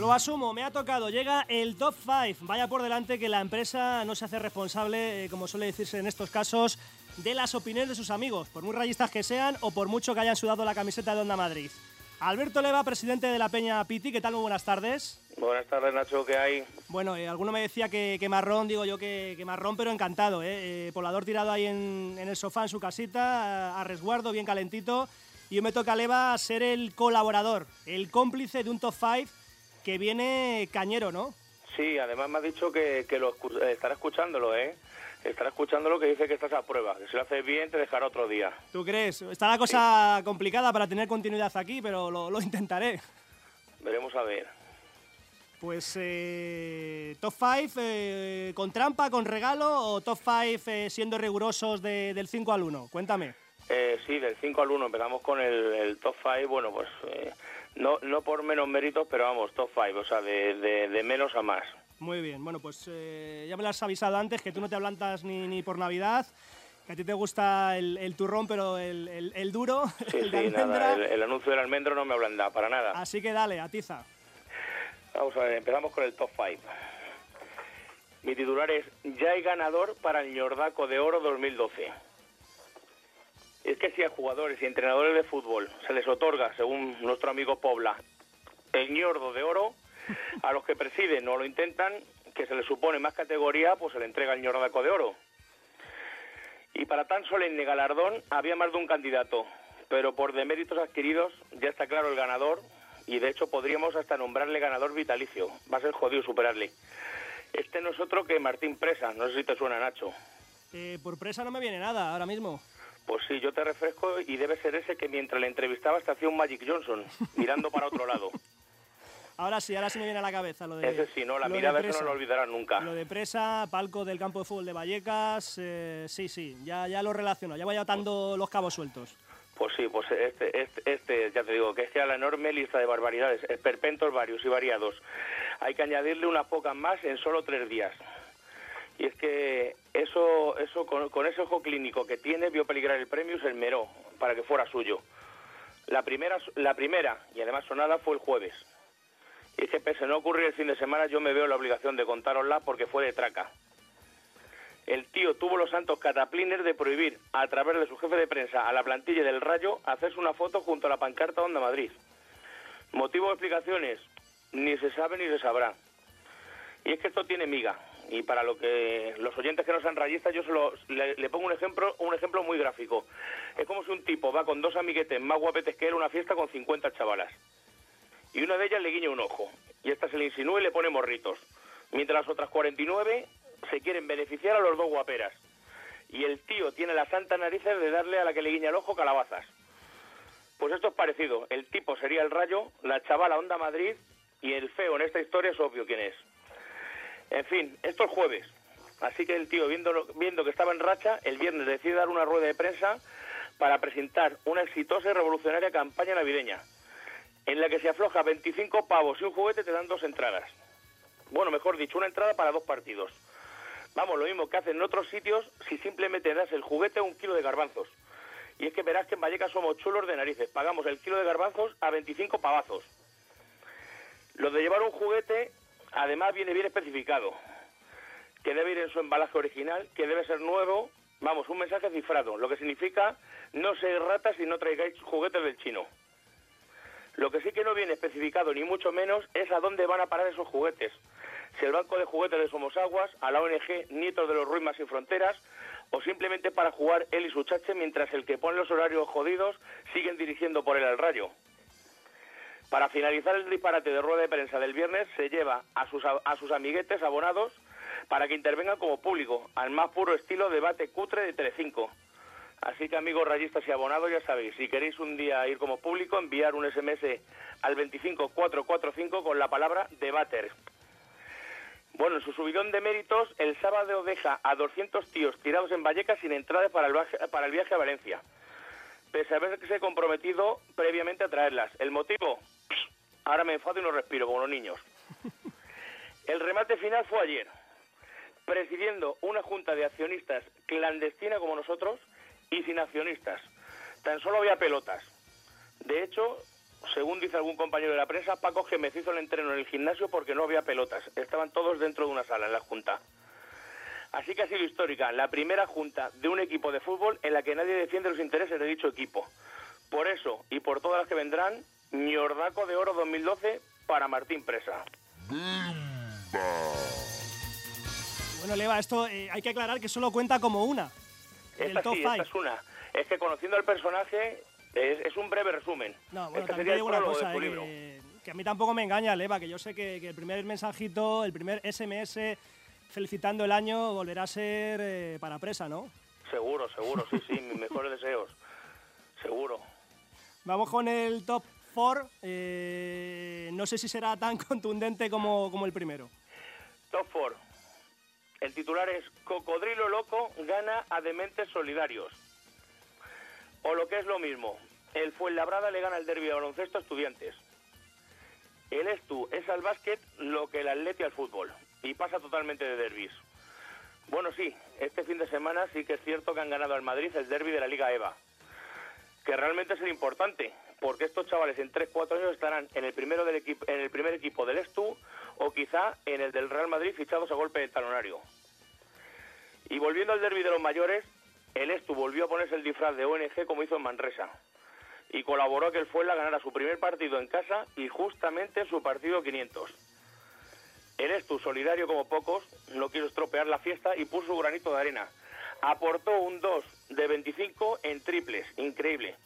Lo asumo, me ha tocado. Llega el top 5. Vaya por delante que la empresa no se hace responsable, eh, como suele decirse en estos casos, de las opiniones de sus amigos, por muy rayistas que sean o por mucho que hayan sudado la camiseta de Onda Madrid. Alberto Leva, presidente de la Peña Piti, ¿qué tal? Muy buenas tardes. Buenas tardes, Nacho, ¿qué hay? Bueno, eh, alguno me decía que, que marrón, digo yo que, que marrón, pero encantado. ¿eh? Eh, Poblador tirado ahí en, en el sofá en su casita, a, a resguardo, bien calentito. Y yo me toca, Leva, ser el colaborador, el cómplice de un top 5 que viene cañero, ¿no? Sí, además me ha dicho que, que lo escu- eh, estará escuchándolo, ¿eh? Estará escuchándolo que dice que estás a prueba, que si lo haces bien te dejará otro día. ¿Tú crees? Está la cosa complicada para tener continuidad aquí, pero lo, lo intentaré. Veremos a ver. Pues eh, top 5 con trampa, con regalo o top 5 siendo rigurosos de- del 5 al 1. Cuéntame. Eh, sí, del 5 al 1 empezamos con el, el top 5, bueno, pues eh, no, no por menos méritos, pero vamos, top 5, o sea, de, de- de menos a más. Muy bien, bueno, pues eh, ya me lo has avisado antes que tú no te ablantas ni, ni por Navidad, que a ti te gusta el, el turrón, pero el, el- el duro, Sí, el sí, nada, el anuncio del almendro no me ablanda, para nada. Así que dale, atiza. Vamos a ver, empezamos con el top 5. Mi titular es Ya hay ganador para el Ñordaco de Oro 2012. Es que si a jugadores y entrenadores de fútbol se les otorga, según nuestro amigo Pobla, el ñordo de oro, a los que presiden o lo intentan, que se les supone más categoría, pues se le entrega el ñordaco de oro. Y para tan solemne galardón había más de un candidato, pero por deméritos adquiridos ya está claro el ganador y de hecho podríamos hasta nombrarle ganador vitalicio. Va a ser jodido superarle. Este no es otro que Martín Presa, no sé si te suena Nacho. Eh, por presa no me viene nada ahora mismo. Pues sí, yo te refresco y debe ser ese que mientras le entrevistabas te hacía un Magic Johnson, mirando para otro lado. Ahora sí, ahora sí me viene a la cabeza lo de. Ese sí, ¿no? La mirada no lo olvidarás nunca. Lo de presa, palco del campo de fútbol de Vallecas, eh, sí, sí, ya, ya lo relaciono, ya voy atando los cabos sueltos. Pues sí, pues este, este, este, ya te digo, que es que a la enorme lista de barbaridades, esperpentos varios y variados, hay que añadirle unas pocas más en solo tres días. Y es que eso, eso con, ese ojo clínico que tiene, vio peligrar el premio y se esmeró para que fuera suyo. La primera, la primera, y además sonada, fue el jueves. Y es que pese a no ocurrir el fin de semana, yo me veo la obligación de contárosla porque fue de traca. El tío tuvo los santos cataplines de prohibir, a través de su jefe de prensa, a la plantilla del Rayo, hacerse una foto junto a la pancarta Onda Madrid. Motivo de explicaciones, ni se sabe ni se sabrá. Y es que esto tiene miga. Y para lo que los oyentes que no sean rayistas, yo solo le, pongo un ejemplo, un ejemplo muy gráfico. Es como si un tipo va con dos amiguetes más guapetes que él a una fiesta con 50 chavalas. Y una de ellas le guiña un ojo. Y esta se le insinúa y le pone morritos. Mientras las otras 49 se quieren beneficiar a los dos guaperas. Y el tío tiene las santas narices de darle a la que le guiña el ojo calabazas. Pues esto es parecido. El tipo sería el rayo, la chavala Onda Madrid y el feo en esta historia es obvio quién es. En fin, esto es jueves. Así que el tío, viendo, viendo que estaba en racha, el viernes decide dar una rueda de prensa para presentar una exitosa y revolucionaria campaña navideña, en la que se afloja 25 pavos y un juguete te dan dos entradas. Bueno, mejor dicho, una entrada para dos partidos. Vamos, lo mismo que hacen en otros sitios si simplemente das el juguete a un kilo de garbanzos. Y es que verás que en Vallecas somos chulos de narices. Pagamos el kilo de garbanzos a 25 pavazos. Lo de llevar un juguete, además, viene bien especificado. Que debe ir en su embalaje original, que debe ser nuevo. Vamos, un mensaje cifrado, lo que significa no seáis ratas y no traigáis juguetes del chino. Lo que sí que no viene especificado, ni mucho menos, es a dónde van a parar esos juguetes. Si el banco de juguetes de Somosaguas, a la ONG Nietos de los Ruimas Sin Fronteras, o simplemente para jugar él y su chache mientras el que pone los horarios jodidos siguen dirigiendo por él al rayo. Para finalizar el disparate de rueda de prensa del viernes, se lleva a sus, a sus amiguetes abonados para que intervengan como público, al más puro estilo debate cutre de Telecinco. Así que amigos rayistas y abonados, ya sabéis, si queréis un día ir como público, enviar un SMS al 25445 con la palabra debater. Bueno, en su subidón de méritos, el sábado deja a 200 tíos tirados en Vallecas sin entrada para el para el viaje a Valencia, pese a haberse comprometido previamente a traerlas. ¿El motivo? Ahora me enfado y no respiro, como los niños. El remate final fue ayer, presidiendo una junta de accionistas clandestina como nosotros y sin accionistas. Tan solo había pelotas. De hecho, según dice algún compañero de la prensa, Paco Gémez hizo el entreno en el gimnasio porque no había pelotas. Estaban todos dentro de una sala en la junta. Así que ha sido histórica la primera junta de un equipo de fútbol en la que nadie defiende los intereses de dicho equipo. Por eso y por todas las que vendrán, ñordaco de oro 2012 para Martín Presa. Bueno, Leva, esto eh, hay que aclarar que solo cuenta como una. Esta sí, esta es una. Es que conociendo al personaje es, un breve resumen. No, bueno, también digo una cosa, eh, que, a mí tampoco me engaña, Leva, que yo sé que, el primer mensajito, el primer SMS felicitando el año volverá a ser eh, para presa, ¿no? Seguro, seguro, sí, sí, mis mejores deseos. Seguro. Vamos con el top 4. no sé si será tan contundente como, como el primero. Top 4. El titular es Cocodrilo Loco gana a Dementes Solidarios. O lo que es lo mismo, el Fuenlabrada le gana el derbi de baloncesto a estudiantes. El Estu es al básquet lo que el Atleti al fútbol. Y pasa totalmente de derbis. Bueno, sí, este fin de semana sí que es cierto que han ganado al Madrid el derby de la Liga EVA. Que realmente es el importante, porque estos chavales en 3-4 años estarán en el, primero del equipo, en el primer equipo del Estu o quizá en el del Real Madrid fichados a golpe de talonario. Y volviendo al derby de los mayores, el Estu volvió a ponerse el disfraz de ONG como hizo en Manresa y colaboró a que el Fuenla ganara su primer partido en casa y justamente su partido 500. El Estu, solidario como pocos, no quiso estropear la fiesta y puso su granito de arena. Aportó un 2 de 25 en triples, increíble.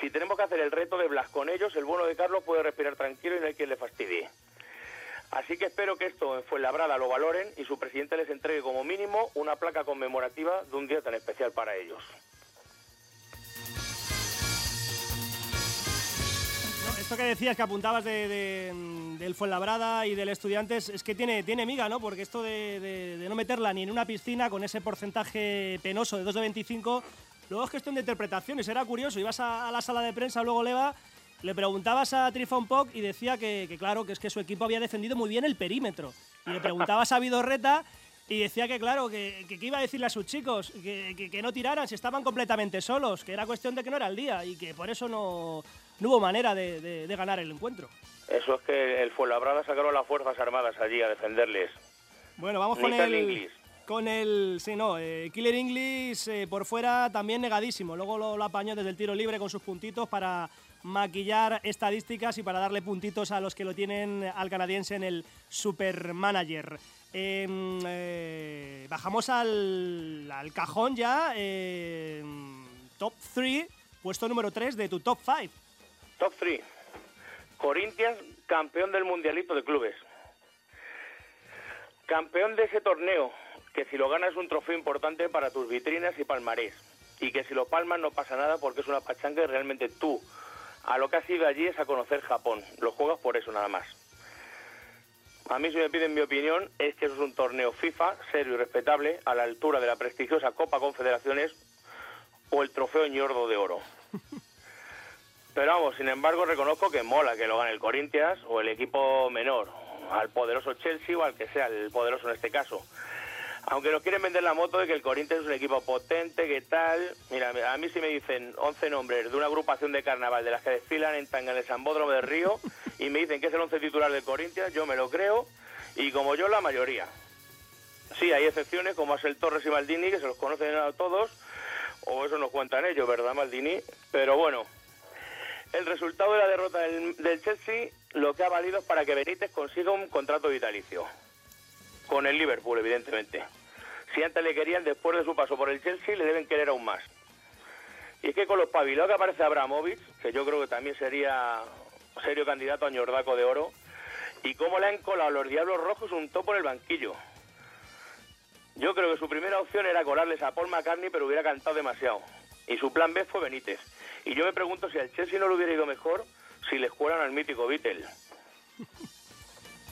Si tenemos que hacer el reto de Blas con ellos, el bueno de Carlos puede respirar tranquilo y no hay quien le fastidie. Así que espero que esto en Fuenlabrada lo valoren y su presidente les entregue como mínimo una placa conmemorativa de un día tan especial para ellos. esto que decías, que apuntabas de, del Fuenlabrada y del Estudiantes, es que tiene, tiene miga, ¿no? Porque esto de, no meterla ni en una piscina con ese porcentaje penoso de 2 de 25, luego es cuestión de interpretaciones. Era curioso, ibas a, a la sala de prensa, luego Leva le preguntabas a Trifon Poc y decía que, claro, que es que su equipo había defendido muy bien el perímetro. Y le preguntabas a Vidorreta y decía que, claro, que, que, iba a decirle a sus chicos que, que, no tiraran si estaban completamente solos, que era cuestión de que no era el día y que por eso no, no hubo manera de, ganar el encuentro. Eso es que el Fuenlabrada sacaron las Fuerzas Armadas allí a defenderles. Bueno, vamos con el, con el. Sí, no, eh, Killer English eh, por fuera también negadísimo. Luego lo, apañó desde el tiro libre con sus puntitos para maquillar estadísticas y para darle puntitos a los que lo tienen al canadiense en el Supermanager. Em, eh, bajamos al, cajón ya. Em, top 3, puesto número 3 de tu top 5. Top 3. Corinthians, campeón del Mundialito de Clubes. Campeón de ese torneo, que si lo ganas es un trofeo importante para tus vitrinas y palmarés. Y que si lo palmas no pasa nada porque es una pachanga y realmente tú a lo que has ido allí es a conocer Japón. Lo juegas por eso nada más. A mí, si me piden mi opinión, es que eso es un torneo FIFA serio y respetable a la altura de la prestigiosa Copa Confederaciones o el trofeo ñordo de oro. Pero vamos, sin embargo, reconozco que mola que lo gane el Corinthians o el equipo menor, al poderoso Chelsea o al que sea el poderoso en este caso. Aunque nos quieren vender la moto de que el Corinthians es un equipo potente, que tal. Mira, a mí si me dicen 11 nombres de una agrupación de carnaval de las que desfilan en Tanga, en el Sambódromo de Río, y me dicen que es el 11 titular del Corinthians, yo me lo creo, y como yo, la mayoría. Sí, hay excepciones como el Torres y Maldini, que se los conocen a todos, o eso nos cuentan ellos, ¿verdad, Maldini? Pero bueno, el resultado de la derrota del, del Chelsea lo que ha valido es para que Benítez consiga un contrato vitalicio. Con el Liverpool, evidentemente. Antes le querían, después de su paso por el Chelsea, le deben querer aún más. Y es que con los pabilados que aparece Abramovich, que yo creo que también sería serio candidato a ñordaco de oro, y cómo le han colado los Diablos Rojos un topo en el banquillo. Yo creo que su primera opción era colarles a Paul McCartney, pero hubiera cantado demasiado. Y su plan B fue Benítez. Y yo me pregunto si al Chelsea no le hubiera ido mejor si les cuelan al mítico Beatle.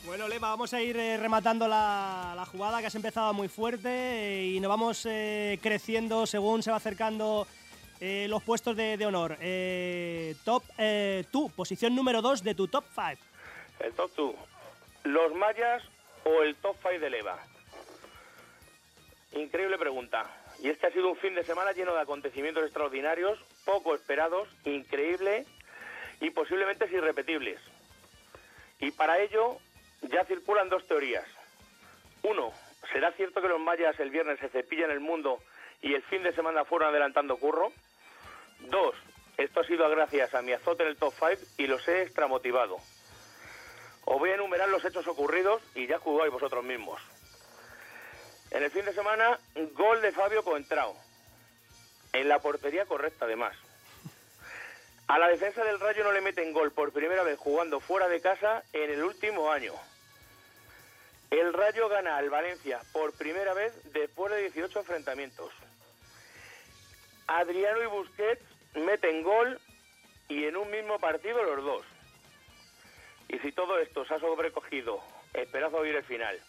Bueno, Leva, vamos a ir eh, rematando la, jugada que has empezado muy fuerte eh, y nos vamos eh, creciendo según se va acercando los puestos de, honor. top 2, posición número 2 de tu top 5. El top 2. ¿Los mayas o el top 5 de Leva? Increíble pregunta. Y este ha sido un fin de semana lleno de acontecimientos extraordinarios, poco esperados, increíble y posiblemente irrepetibles. Y para ello ya circulan dos teorías. Uno, ¿será cierto que los mayas el viernes se cepillan el mundo y el fin de semana fueron adelantando curro? Dos, esto ha sido gracias a mi azote en el top 5 y los he extramotivado. Os voy a enumerar los hechos ocurridos y ya jugáis vosotros mismos. En el fin de semana, gol de Fabio Coentrao. En la portería correcta, además. A la defensa del Rayo no le meten gol por primera vez jugando fuera de casa en el último año. El Rayo gana al Valencia por primera vez después de 18 enfrentamientos. Adriano y Busquets meten gol y en un mismo partido los dos. Y si todo esto se ha sobrecogido, esperad a oír el final.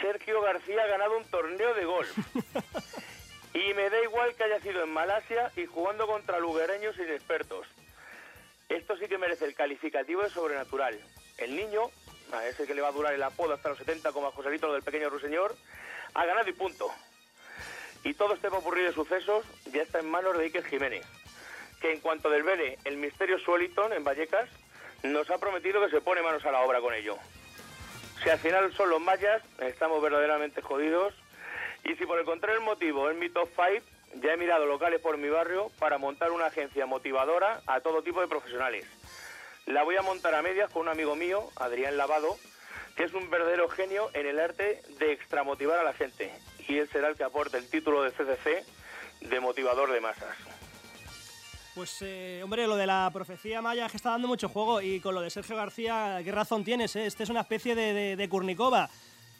Sergio García ha ganado un torneo de golf. Y me da igual que haya sido en Malasia y jugando contra lugareños inexpertos. Esto sí que merece el calificativo de sobrenatural. El niño, a ese que le va a durar el apodo hasta los 70 como a Joselito del pequeño ruiseñor, ha ganado y punto. Y todo este popurrí de sucesos ya está en manos de Iker Jiménez, que en cuanto desvele el misterio Sueliton en Vallecas, nos ha prometido que se pone manos a la obra con ello. Si al final son los mayas, estamos verdaderamente jodidos. Y si por el contrario el motivo es mi top 5, ya he mirado locales por mi barrio para montar una agencia motivadora a todo tipo de profesionales. La voy a montar a medias con un amigo mío, Adrián Lavado, que es un verdadero genio en el arte de extramotivar a la gente. Y él será el que aporte el título de CCC de motivador de masas. Pues, eh, hombre, lo de la profecía maya es que está dando mucho juego y con lo de Sergio García, ¿qué razón tienes? Eh? Este es una especie de, de, de Kurnikova.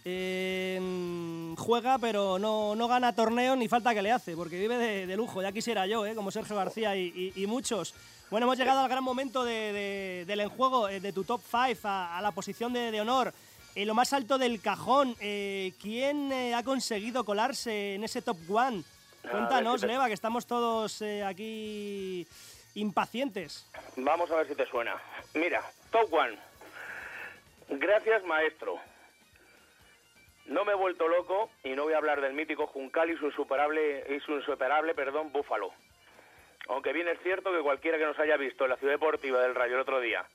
Eh, juega, pero no, no, gana torneo ni falta que le hace, porque vive de, de lujo. Ya quisiera yo, ¿eh? como Sergio García y, y, y, muchos. Bueno, hemos llegado al gran momento de, del enjuego, eh, de tu top 5, a, a, la posición de, honor. En lo más alto del cajón, eh, ¿quién ha conseguido colarse en ese top 1? Cuéntanos. Leva, que estamos todos eh, aquí impacientes. Vamos a ver si te suena. Mira, Top One. Gracias, maestro. No me he vuelto loco y no voy a hablar del mítico Juncal y su insuperable, y su insuperable perdón, Búfalo. Aunque bien es cierto que cualquiera que nos haya visto en la ciudad deportiva del Rayo el otro día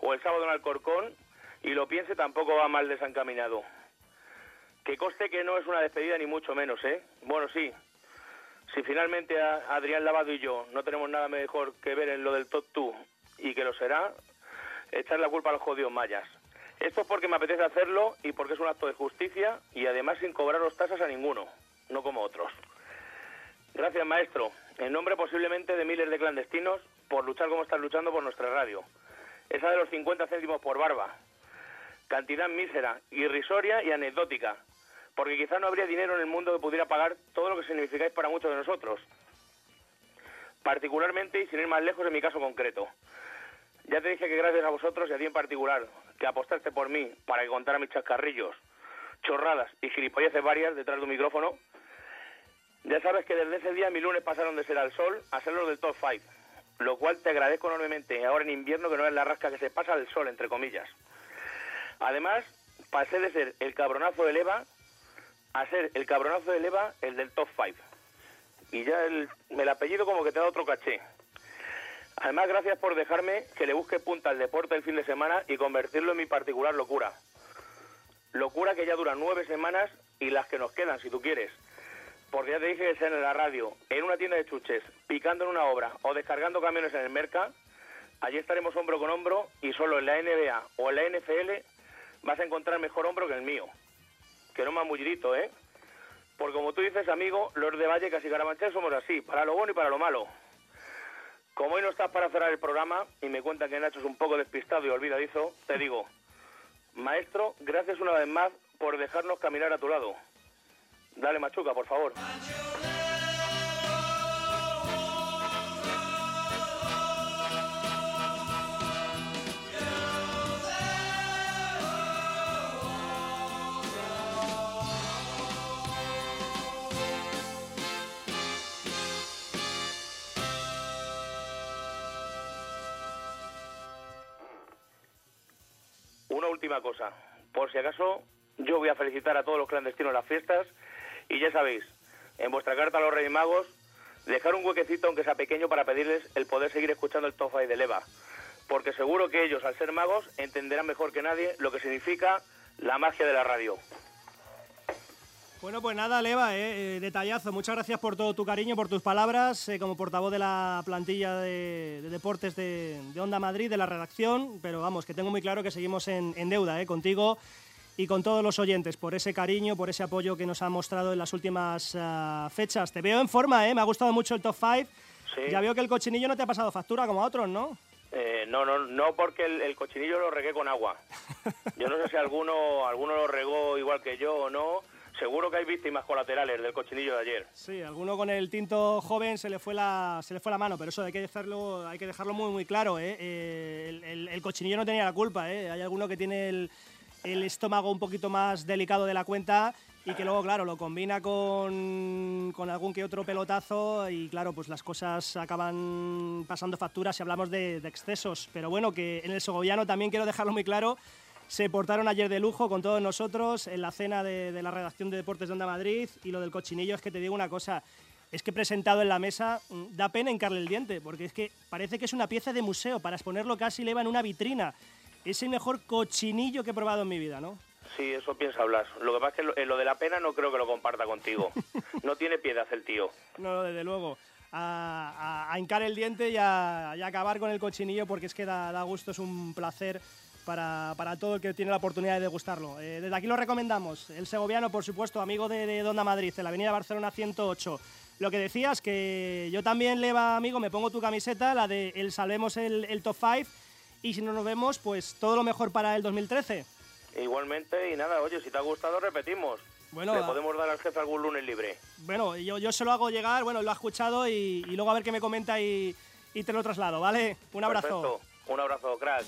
o el sábado en Alcorcón y lo piense tampoco va mal desencaminado. Que coste que no es una despedida ni mucho menos, ¿eh? Bueno, sí, si finalmente Adrián Lavado y yo no tenemos nada mejor que ver en lo del top 2 y que lo será, echar la culpa a los jodidos mayas. Esto es porque me apetece hacerlo y porque es un acto de justicia y además sin cobraros tasas a ninguno, no como otros. Gracias, maestro. En nombre posiblemente de miles de clandestinos por luchar como están luchando por nuestra radio. Esa de los 50 céntimos por barba. Cantidad mísera, irrisoria y anecdótica, porque quizás no habría dinero en el mundo que pudiera pagar todo lo que significáis para muchos de nosotros. Particularmente y sin ir más lejos en mi caso concreto. Ya te dije que gracias a vosotros y a ti en particular, que apostaste por mí para que contara mis chascarrillos, chorradas y gilipolleces varias detrás de un micrófono, ya sabes que desde ese día mi lunes pasaron de ser al sol a ser los del top 5, lo cual te agradezco enormemente ahora en invierno que no es la rasca que se pasa al sol, entre comillas. Además, pasé de ser el cabronazo de Eva a ser el cabronazo de Leva el del top 5. Y ya el, el, apellido como que te da otro caché. Además, gracias por dejarme que le busque punta al deporte el fin de semana y convertirlo en mi particular locura. Locura que ya dura nueve semanas y las que nos quedan, si tú quieres. Porque ya te dije que sea en la radio, en una tienda de chuches, picando en una obra o descargando camiones en el Merca, allí estaremos hombro con hombro y solo en la NBA o en la NFL vas a encontrar mejor hombro que el mío que no mullidito, ¿eh? Porque como tú dices, amigo, los de Valle casi Carabanchel somos así, para lo bueno y para lo malo. Como hoy no estás para cerrar el programa y me cuenta que Nacho es un poco despistado y olvidadizo, te digo, maestro, gracias una vez más por dejarnos caminar a tu lado. Dale, Machuca, por favor. Última cosa, por si acaso yo voy a felicitar a todos los clandestinos en las fiestas y ya sabéis, en vuestra carta a los Reyes Magos, dejar un huequecito aunque sea pequeño para pedirles el poder seguir escuchando el Top 5 de Leva. porque seguro que ellos, al ser magos, entenderán mejor que nadie lo que significa la magia de la radio. Bueno, pues nada, Leva, eh, eh, detallazo. Muchas gracias por todo tu cariño, por tus palabras, eh, como portavoz de la plantilla de, deportes de, Onda Madrid, de la redacción. Pero vamos, que tengo muy claro que seguimos en, deuda contigo y con todos los oyentes por ese cariño, por ese apoyo que nos ha mostrado en las últimas ah, fechas. Te veo en forma, ¿eh? me ha gustado mucho el top 5. Ya veo que el cochinillo no te ha pasado factura como a otros, ¿no? no, no, no porque el, cochinillo lo regué con agua. Yo no sé si alguno, alguno lo regó igual que yo o no seguro que hay víctimas colaterales del cochinillo de ayer. Sí, alguno con el tinto joven se le fue la, se le fue la mano, pero eso hay que dejarlo, hay que dejarlo muy, muy claro. ¿eh? eh el, cochinillo no tenía la culpa. ¿eh? Hay alguno que tiene el, estómago un poquito más delicado de la cuenta y que luego, claro, lo combina con, con, algún que otro pelotazo y, claro, pues las cosas acaban pasando facturas si hablamos de, de excesos. Pero bueno, que en el segoviano también quiero dejarlo muy claro se portaron ayer de lujo con todos nosotros en la cena de, la redacción de Deportes de Onda Madrid y lo del cochinillo es que te digo una cosa, es que presentado en la mesa mm, da pena hincarle el diente, porque es que parece que es una pieza de museo, para exponerlo casi le en una vitrina. Es el mejor cochinillo que he probado en mi vida, ¿no? Sí, eso piensa hablar. Lo que pasa es que lo, de la pena no creo que lo comparta contigo. no tiene piedad el tío. No, desde luego. A, hincar el diente y a, acabar con el cochinillo porque es que da, da gusto, es un placer para, para, todo el que tiene la oportunidad de degustarlo. Eh, desde aquí lo recomendamos. El segoviano, por supuesto, amigo de, de Donda Madrid, en la avenida Barcelona 108. Lo que decías, que yo también, Leva, amigo, me pongo tu camiseta, la de el Salvemos el, el Top 5, y si no nos vemos, pues todo lo mejor para el 2013. Igualmente, y nada, oye, si te ha gustado, repetimos. Bueno, Le podemos dar al jefe algún lunes libre. Bueno, yo, yo se lo hago llegar, bueno, lo ha escuchado y, luego a ver qué me comenta y, y te lo traslado, ¿vale? Un abrazo. Un abrazo, crack.